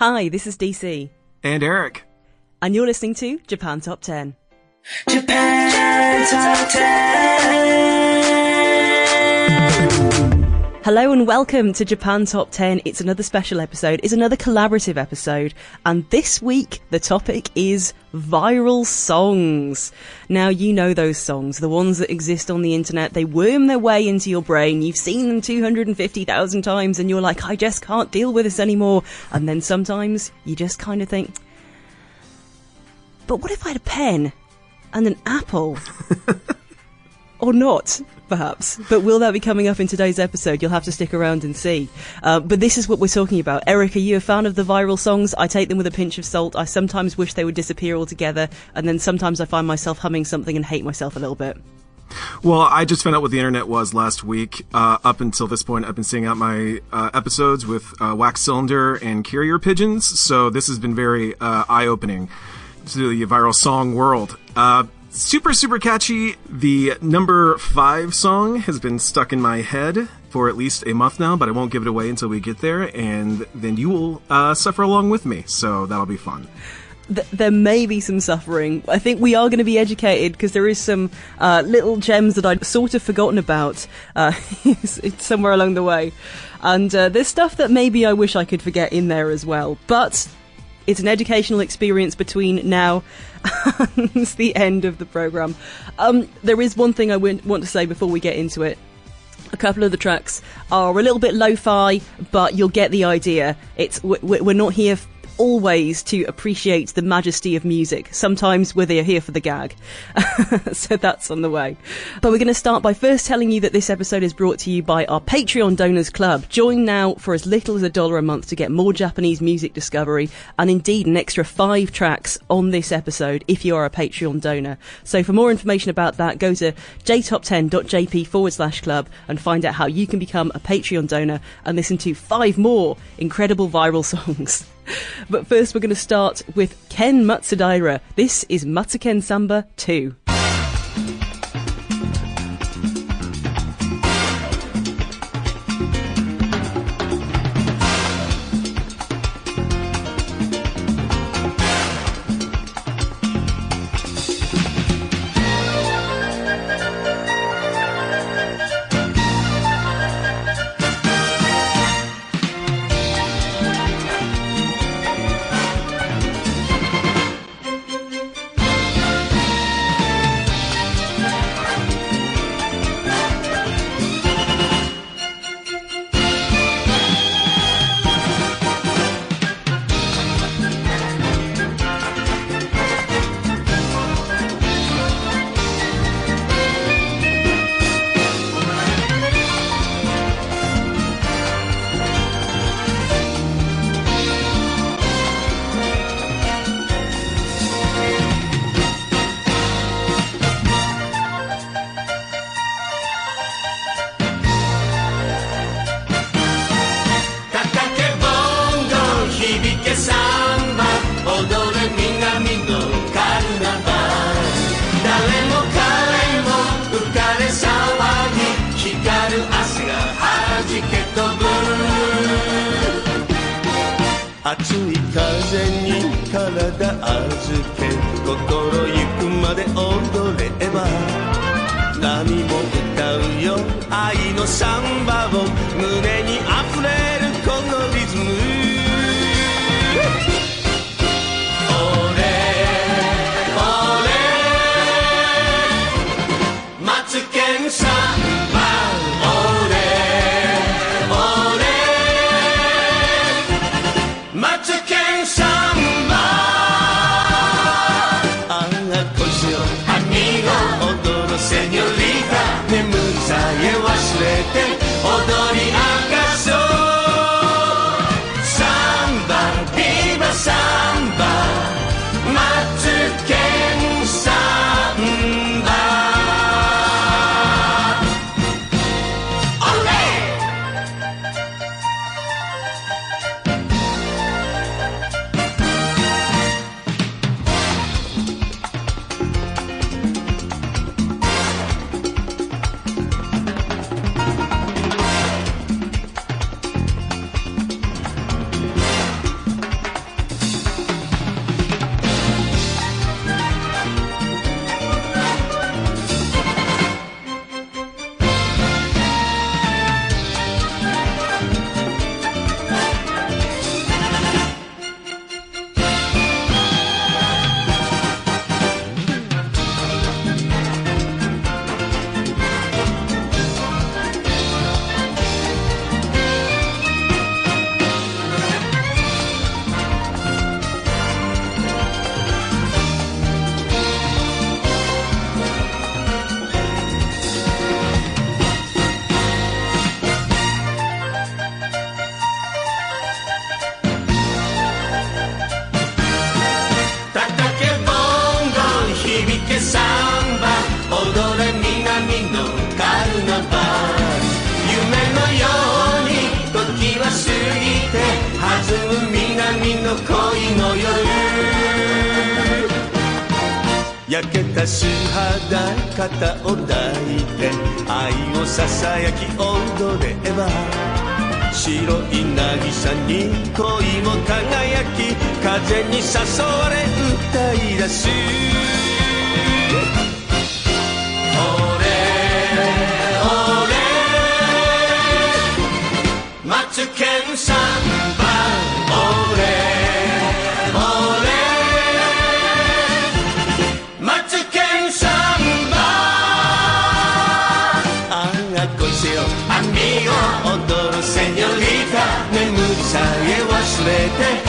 Hi, this is DC. And Eric. And you're listening to Japan Top 10. Japan Top 10. Hello and welcome to Japan Top 10. It's another special episode. It's another collaborative episode. And this week, the topic is viral songs. Now, you know those songs, the ones that exist on the internet. They worm their way into your brain. You've seen them 250,000 times and you're like, I just can't deal with this anymore. And then sometimes you just kind of think, but what if I had a pen and an apple? or not, perhaps. But will that be coming up in today's episode? You'll have to stick around and see. Uh, but this is what we're talking about. Eric, are you a fan of the viral songs? I take them with a pinch of salt. I sometimes wish they would disappear altogether, and then sometimes I find myself humming something and hate myself a little bit. Well, I just found out what the internet was last week. Uh, up until this point, I've been seeing out my uh, episodes with uh, Wax Cylinder and Carrier Pigeons, so this has been very uh, eye opening to the viral song world. Uh, super super catchy the number five song has been stuck in my head for at least a month now but i won't give it away until we get there and then you will uh, suffer along with me so that'll be fun Th- there may be some suffering. I think we are going to be educated because there is some uh, little gems that I'd sort of forgotten about uh, somewhere along the way. And uh, there's stuff that maybe I wish I could forget in there as well. But it's an educational experience between now and the end of the program. Um, there is one thing I want to say before we get into it. A couple of the tracks are a little bit lo-fi, but you'll get the idea. It's we're not here always to appreciate the majesty of music. Sometimes we're here for the gag. so that's on the way. But we're going to start by first telling you that this episode is brought to you by our Patreon Donors Club. Join now for as little as a dollar a month to get more Japanese music discovery and indeed an extra five tracks on this episode if you are a Patreon donor. So for more information about that, go to jtop10.jp forward slash club and find out how you can become a Patreon donor and listen to five more incredible viral songs. But first, we're going to start with Ken Matsudaira. This is Matsuken Samba 2. 熱い風に体預け心ゆくまで踊れば波も歌うよ愛のサンバを胸にの恋の夜焼けた素肌肩を抱いて愛をささやき踊れば白い渚に恋も輝き風に誘われ歌い出す俺俺マツケ your amigo, odor señorita, me gusta llevarse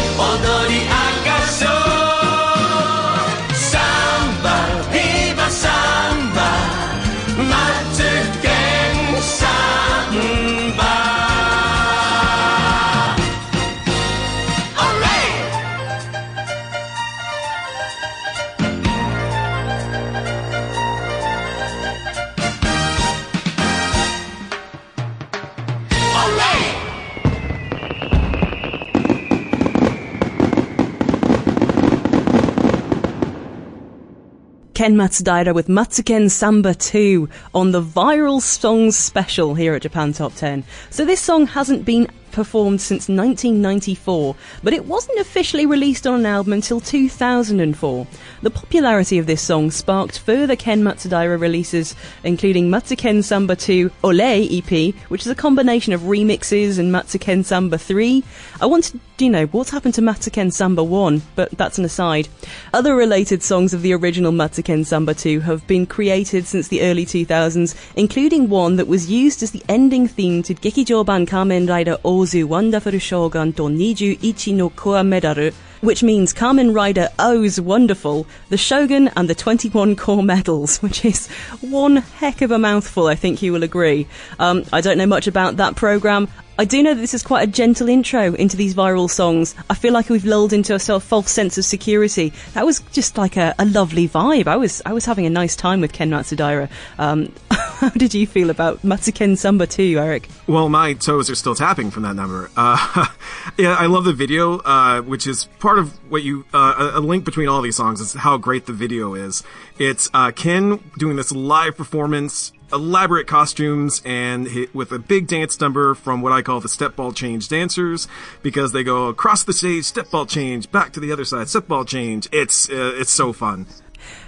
Ken Matsudaira with Matsuken Samba 2 on the Viral Songs Special here at Japan Top 10. So this song hasn't been performed since 1994, but it wasn't officially released on an album until 2004. The popularity of this song sparked further Ken Matsudaira releases, including Matsuken Samba 2 Ole EP, which is a combination of remixes and Matsuken Samba 3. I wanted, you know, what's happened to Matsuken Samba 1, but that's an aside. Other related songs of the original Matsuken Samba 2 have been created since the early 2000s, including one that was used as the ending theme to Gekijoban Kamen Rider Ozu Wonderful Shogun to Niju Ichi no Koa Medaru, which means Kamen Rider O's Wonderful, the Shogun and the 21 core medals, which is one heck of a mouthful, I think you will agree. Um, I don't know much about that program. I do know that this is quite a gentle intro into these viral songs. I feel like we've lulled into a sort of false sense of security. That was just like a, a lovely vibe. I was I was having a nice time with Ken Matsudaira. Um, how did you feel about Matsuken Samba 2, Eric? Well, my toes are still tapping from that number. Uh, yeah, I love the video, uh, which is part of what you, uh, a a link between all these songs is how great the video is. It's, uh, Ken doing this live performance elaborate costumes and hit with a big dance number from what I call the step ball change dancers because they go across the stage, step ball change, back to the other side, step ball change. It's uh, it's so fun.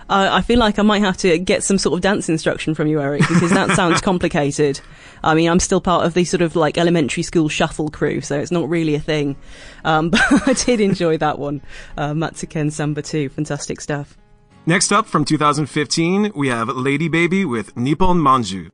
Uh, I feel like I might have to get some sort of dance instruction from you, Eric, because that sounds complicated. I mean, I'm still part of the sort of like elementary school shuffle crew, so it's not really a thing. Um, but I did enjoy that one. Uh, Matsuken Samba 2, fantastic stuff. Next up from 2015, we have Lady Baby with Nippon Manju.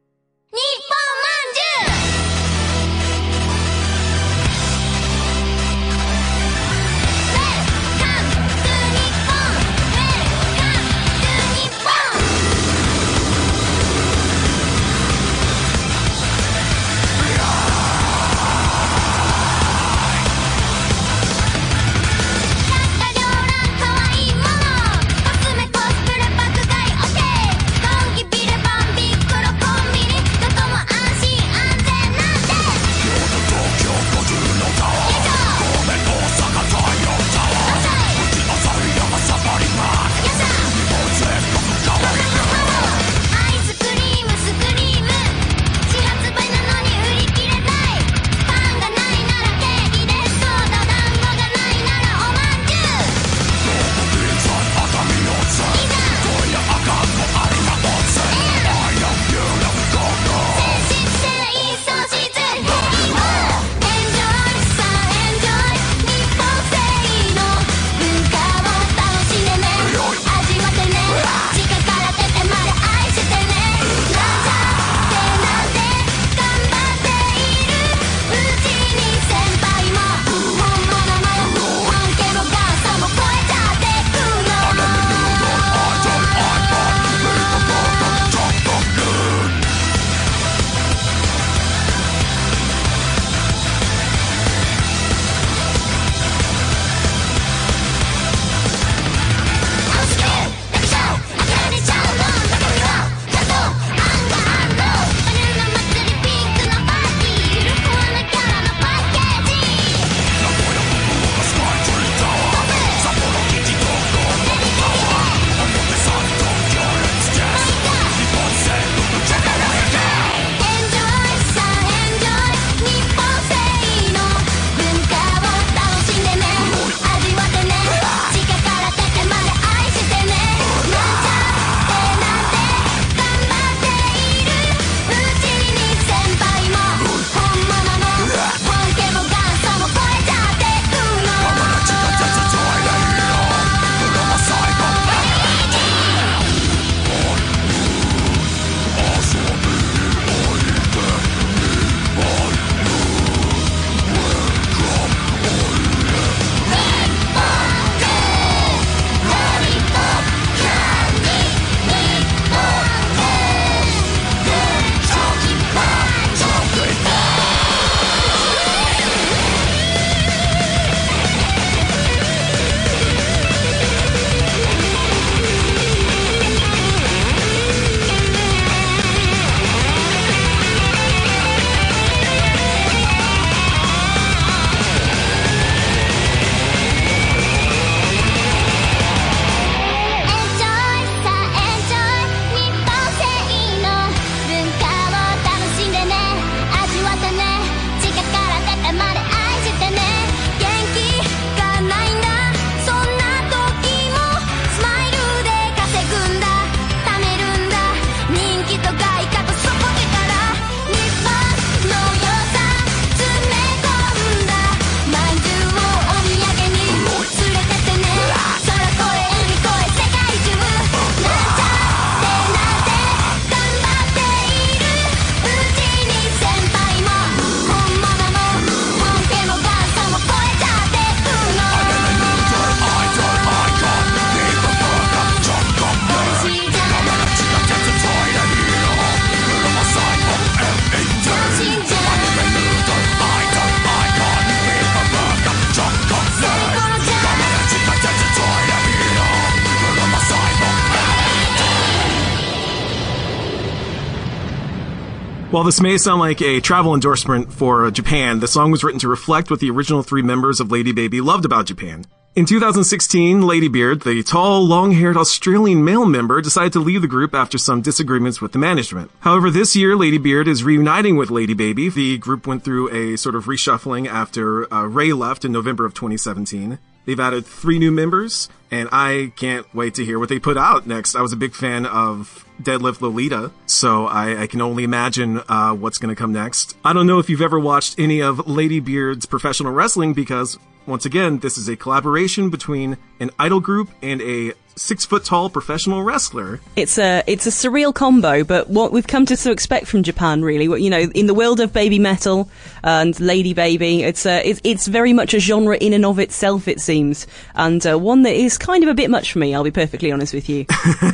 While this may sound like a travel endorsement for Japan, the song was written to reflect what the original three members of Lady Baby loved about Japan. In 2016, Lady Beard, the tall, long-haired Australian male member, decided to leave the group after some disagreements with the management. However, this year, Lady Beard is reuniting with Lady Baby. The group went through a sort of reshuffling after uh, Ray left in November of 2017. They've added three new members, and I can't wait to hear what they put out next. I was a big fan of Deadlift Lolita, so I, I can only imagine uh, what's going to come next. I don't know if you've ever watched any of Lady Beard's professional wrestling because, once again, this is a collaboration between an idol group and a six foot tall professional wrestler. It's a it's a surreal combo, but what we've come to so expect from Japan, really, what you know, in the world of baby metal and lady baby, it's a it's, it's very much a genre in and of itself, it seems, and uh, one that is kind of a bit much for me. I'll be perfectly honest with you.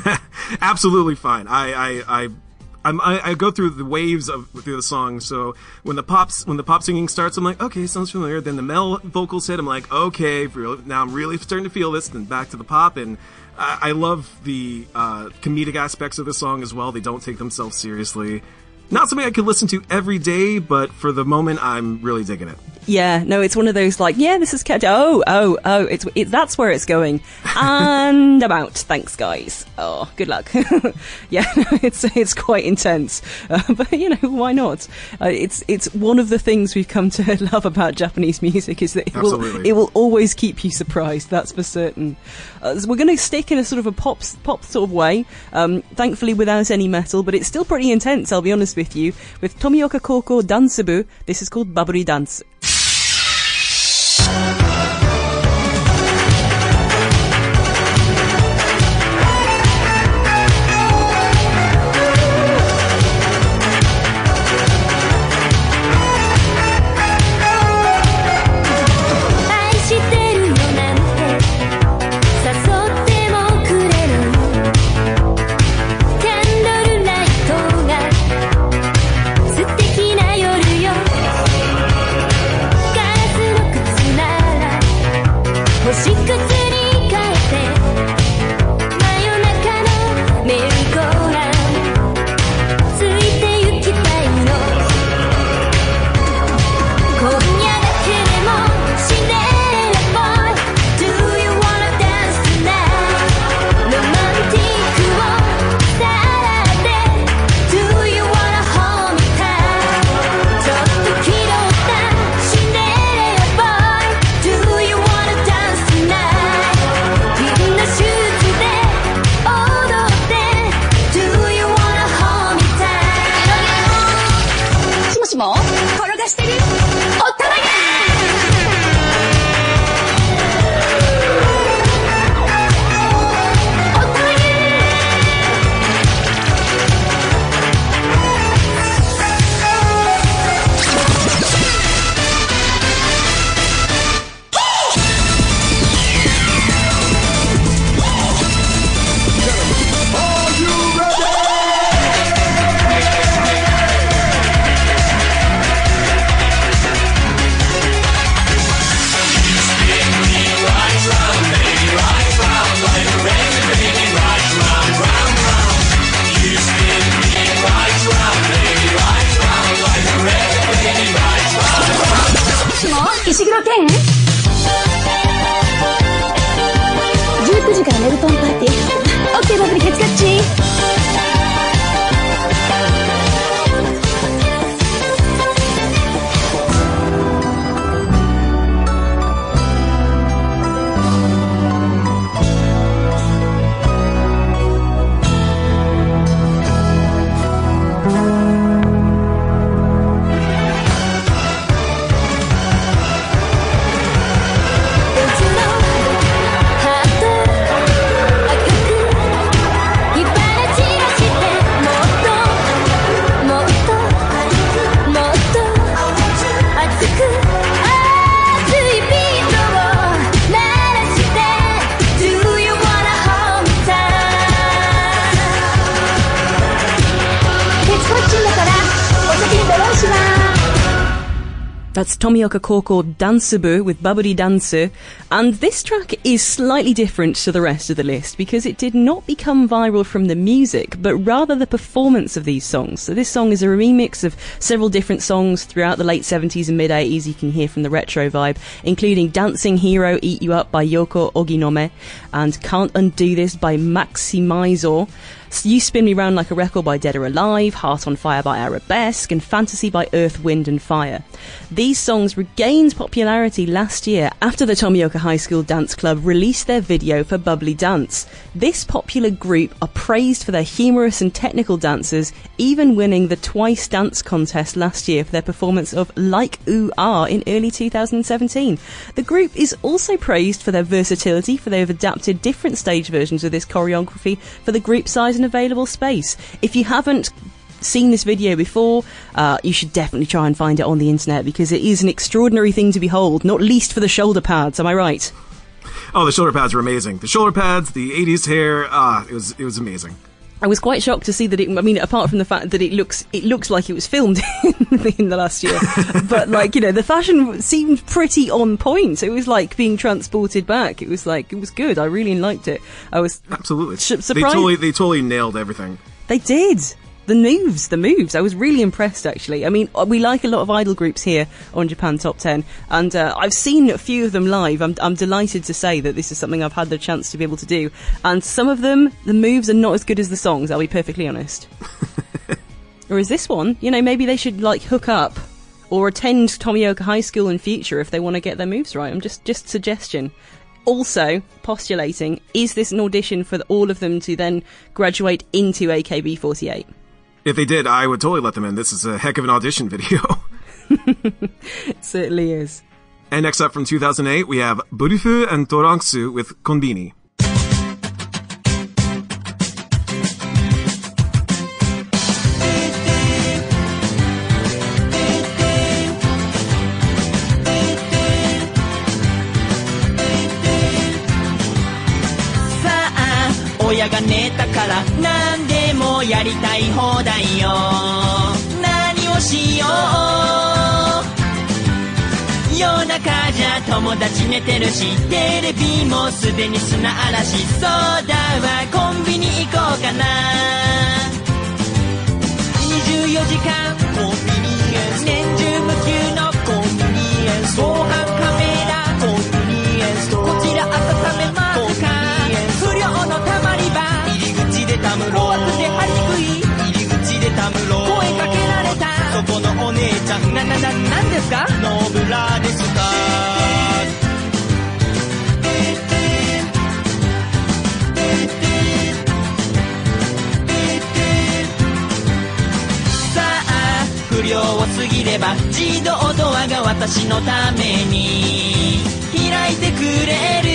Absolutely fine. I I. I I, I go through the waves of through the song. So when the pops when the pop singing starts, I'm like, okay, sounds familiar. Then the male vocals hit. I'm like, okay, now I'm really starting to feel this. Then back to the pop, and I, I love the uh, comedic aspects of the song as well. They don't take themselves seriously. Not something I could listen to every day, but for the moment, I'm really digging it. Yeah, no, it's one of those like, yeah, this is kept. Oh, oh, oh, it's it, that's where it's going, and I'm out. Thanks, guys. Oh, good luck. yeah, it's it's quite intense, uh, but you know why not? Uh, it's it's one of the things we've come to love about Japanese music is that it will it will always keep you surprised. That's for certain. Uh, so we're going to stick in a sort of a pop pop sort of way, um, thankfully without any metal, but it's still pretty intense. I'll be honest with you. With Tomioka Koko Dancebu, this is called Baburi Dance. Thank you. That's Tomioka Koko Dancebu with Bubbly Dancer. And this track is slightly different to the rest of the list because it did not become viral from the music, but rather the performance of these songs. So this song is a remix of several different songs throughout the late 70s and mid 80s, you can hear from the retro vibe, including Dancing Hero Eat You Up by Yoko Oginome and Can't Undo This by Maximizor. You Spin Me Round Like a Record by Dead or Alive, Heart on Fire by Arabesque, and Fantasy by Earth, Wind and Fire. These songs regained popularity last year after the Tomioka High School Dance Club released their video for Bubbly Dance. This popular group are praised for their humorous and technical dances, even winning the Twice Dance contest last year for their performance of Like Ooh Ah in early 2017. The group is also praised for their versatility, for they've adapted different stage versions of this choreography for the group size and available space. If you haven't seen this video before, uh, you should definitely try and find it on the internet because it is an extraordinary thing to behold, not least for the shoulder pads, am I right? Oh, the shoulder pads were amazing. The shoulder pads, the 80s hair, ah, it was it was amazing. I was quite shocked to see that it. I mean, apart from the fact that it looks, it looks like it was filmed in the last year, but like you know, the fashion seemed pretty on point. It was like being transported back. It was like it was good. I really liked it. I was Absolutely. Sh- they surprised- totally they totally nailed everything. They did. The moves, the moves. I was really impressed, actually. I mean, uh, we like a lot of idol groups here on Japan Top 10, and uh, I've seen a few of them live. I'm, I'm delighted to say that this is something I've had the chance to be able to do. And some of them, the moves are not as good as the songs, I'll be perfectly honest. or is this one? You know, maybe they should, like, hook up or attend Tomioka High School in future if they want to get their moves right. I'm just, just suggestion also postulating is this an audition for all of them to then graduate into AKB48? If they did, I would totally let them in. This is a heck of an audition video. It certainly is. and next up from 2008, we have Burufu and Torangsu with Konbini. やりたい放題よ。何をしよう。夜中じゃ友達寝てるしテレビもすでに砂嵐。そうだわコンビニ行こうかな。24時間コンビニエンスかノブラですかさあ不良を過ぎれば自動ドアが私のために開いてくれる。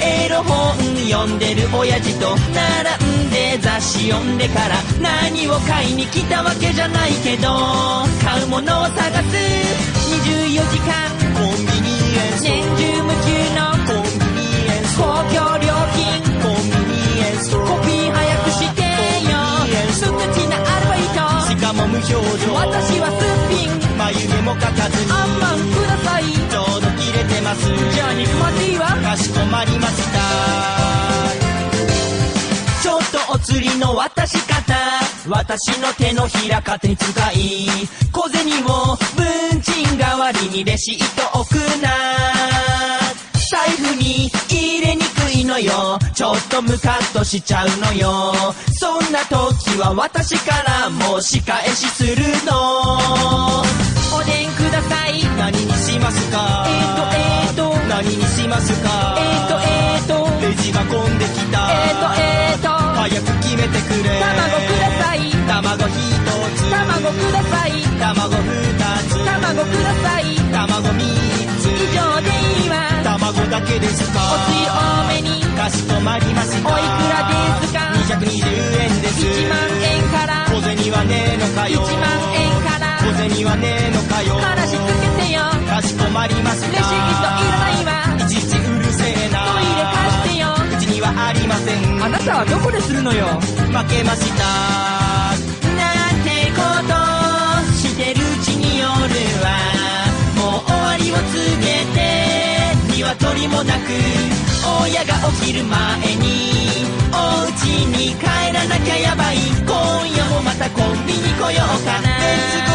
エロ本読んでる親父と並で雑誌読んでから何を買いに来たわけじゃないけど買うものを探す。24時間。コンビニエンス。年中無休の。コンビニエンス。公共料金。コンビニエンス。コピー早くしてよ。無口なアルバイト。しかも無表情。私はすっぴん眉毛も描かずにの渡し方私の手のひら勝手に使い小銭を文鎮代わりにレシート置くな。財布に入れにくいのよ。ちょっとムカッとしちゃうのよ。そんな時は私からも仕返しするの。おでんください。何にしますか？えっとえっと。何にしますか？えっとえっと。レジが混んできた。えっとえっと早く決めてくれ。卵ください。卵一つ。卵ください。卵二つ。卵ください。卵三つ。以上でいいわ。卵だけですか。おつゆ多めに。かしこまりました。おいくらですか。220円です。1万円から。小銭はねえのかよ。1万円から。小銭はねえのかよ。話つけてよ。かしこまりました。レシートいらあなたはどこでするのよ？負けました。なんてことしてるうちに夜は。もう終わりを告げて鶏もなく親が起きる前にお家に帰らなきゃやばい。今夜もまたコンビニ来ようかな。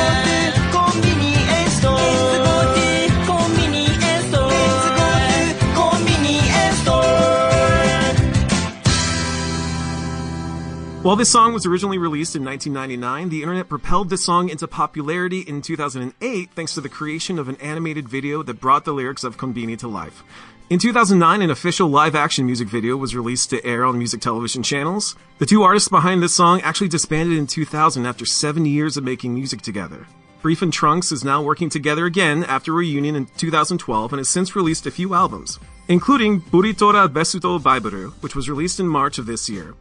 While this song was originally released in 1999, the internet propelled this song into popularity in 2008 thanks to the creation of an animated video that brought the lyrics of Konbini to life. In 2009, an official live action music video was released to air on music television channels. The two artists behind this song actually disbanded in 2000 after seven years of making music together. Brief and Trunks is now working together again after a reunion in 2012 and has since released a few albums, including Buritora Besuto Baiburu, which was released in March of this year.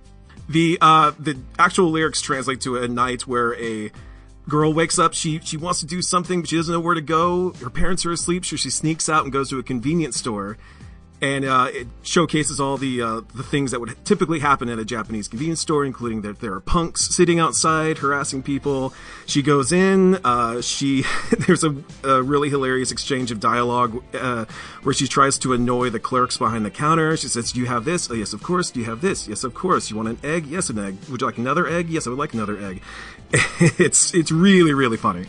The uh, the actual lyrics translate to a night where a girl wakes up, she she wants to do something, but she doesn't know where to go. Her parents are asleep, so she sneaks out and goes to a convenience store. And uh, it showcases all the uh, the things that would typically happen at a Japanese convenience store, including that there are punks sitting outside harassing people. She goes in. Uh, she there's a, a really hilarious exchange of dialogue uh, where she tries to annoy the clerks behind the counter. She says, "Do you have this? Oh, yes, of course. Do you have this? Yes, of course. You want an egg? Yes, an egg. Would you like another egg? Yes, I would like another egg." it's it's really really funny.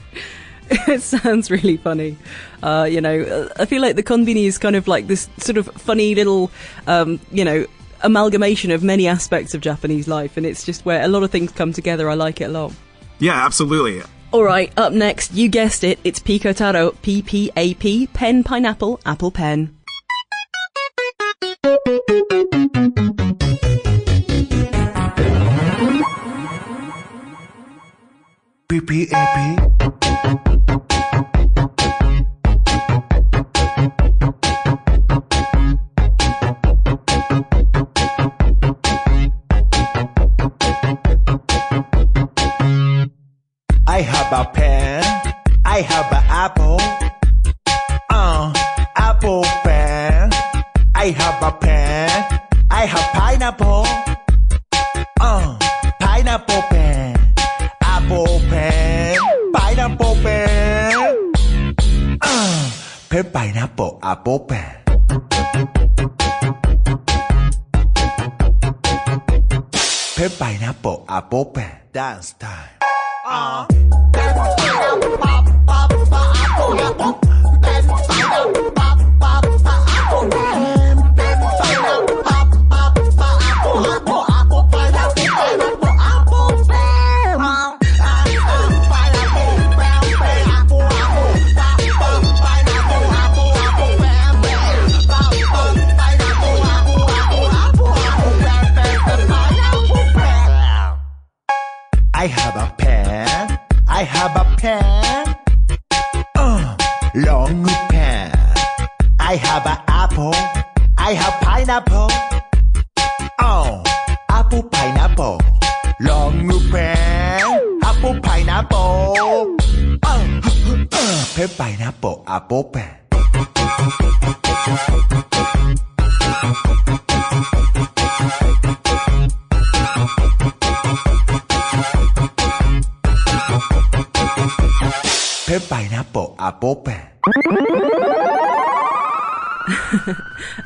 it sounds really funny. Uh, you know, uh, I feel like the Konbini is kind of like this sort of funny little, um, you know, amalgamation of many aspects of Japanese life, and it's just where a lot of things come together. I like it a lot. Yeah, absolutely. All right, up next, you guessed it, it's Pico Taro, P P A P, pen pineapple, apple pen. PPAP. I pineapple apple pen. Pen pineapple apple pen. Dance time. I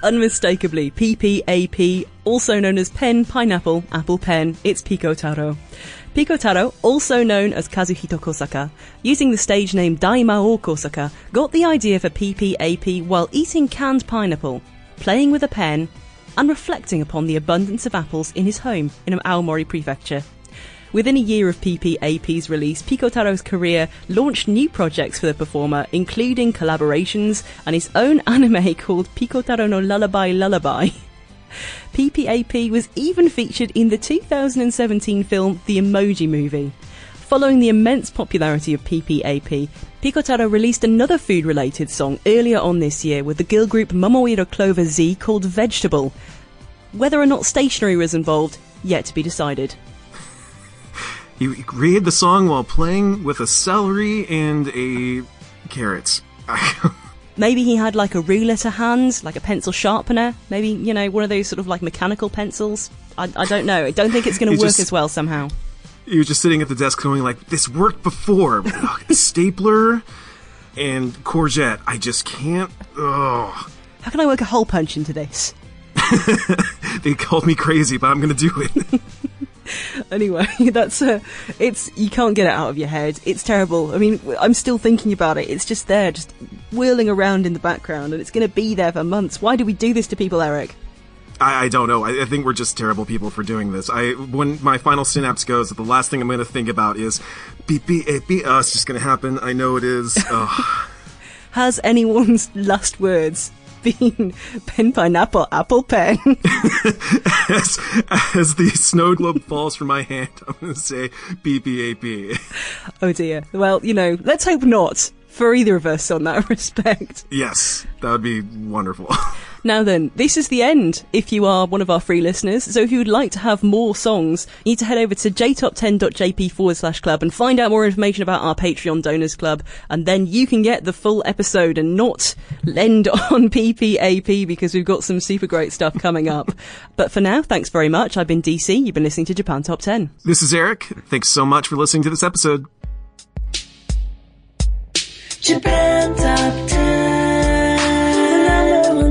Unmistakably, PPAP, also known as pen, pineapple, apple pen, it's Pico Taro. Pico Taro, also known as Kazuhito Kosaka, using the stage name Daimao Kosaka, got the idea for PPAP while eating canned pineapple, playing with a pen, and reflecting upon the abundance of apples in his home in Aomori Prefecture. Within a year of PPAP's release, Pico Taro's career launched new projects for the performer, including collaborations and his own anime called Pico Taro no Lullaby Lullaby. PPAP was even featured in the 2017 film The Emoji Movie. Following the immense popularity of PPAP, Picotaro released another food related song earlier on this year with the girl group Momoiro Clover Z called Vegetable. Whether or not stationery was involved, yet to be decided. He created the song while playing with a celery and a carrot. Maybe he had like a ruler to hand, like a pencil sharpener. Maybe, you know, one of those sort of like mechanical pencils. I, I don't know. I don't think it's going to work just- as well somehow. he was just sitting at the desk going like, "This worked before." Stapler. and courgette. I just can't. Ugh. How can I work a hole punch into this? They called me crazy, but I'm gonna do it. Anyway, that's uh, it's you can't get it out of your head. It's terrible. I mean, I'm still thinking about it. It's just there, just whirling around in the background, and it's going to be there for months. Why do we do this to people, Eric? I, I don't know. I, I think we're just terrible people for doing this. I when my final synapse goes, the last thing I'm gonna think about is beep beep beep. beep. Oh, it's just gonna happen. I know it is. Has anyone's last words been pen pineapple apple pen? as, as the snow globe falls from my hand, I'm gonna say beep beep beep. oh dear. Well, you know, let's hope not for either of us on that respect. Yes, that would be wonderful. Now then, this is the end if you are one of our free listeners. So if you would like to have more songs, you need to head over to jtop10.jp forward slash club and find out more information about our Patreon donors club. And then you can get the full episode and not lend on PPAP because we've got some super great stuff coming up. but for now, thanks very much. I've been DC. You've been listening to Japan Top 10. This is Eric. Thanks so much for listening to this episode. Japan Top 10.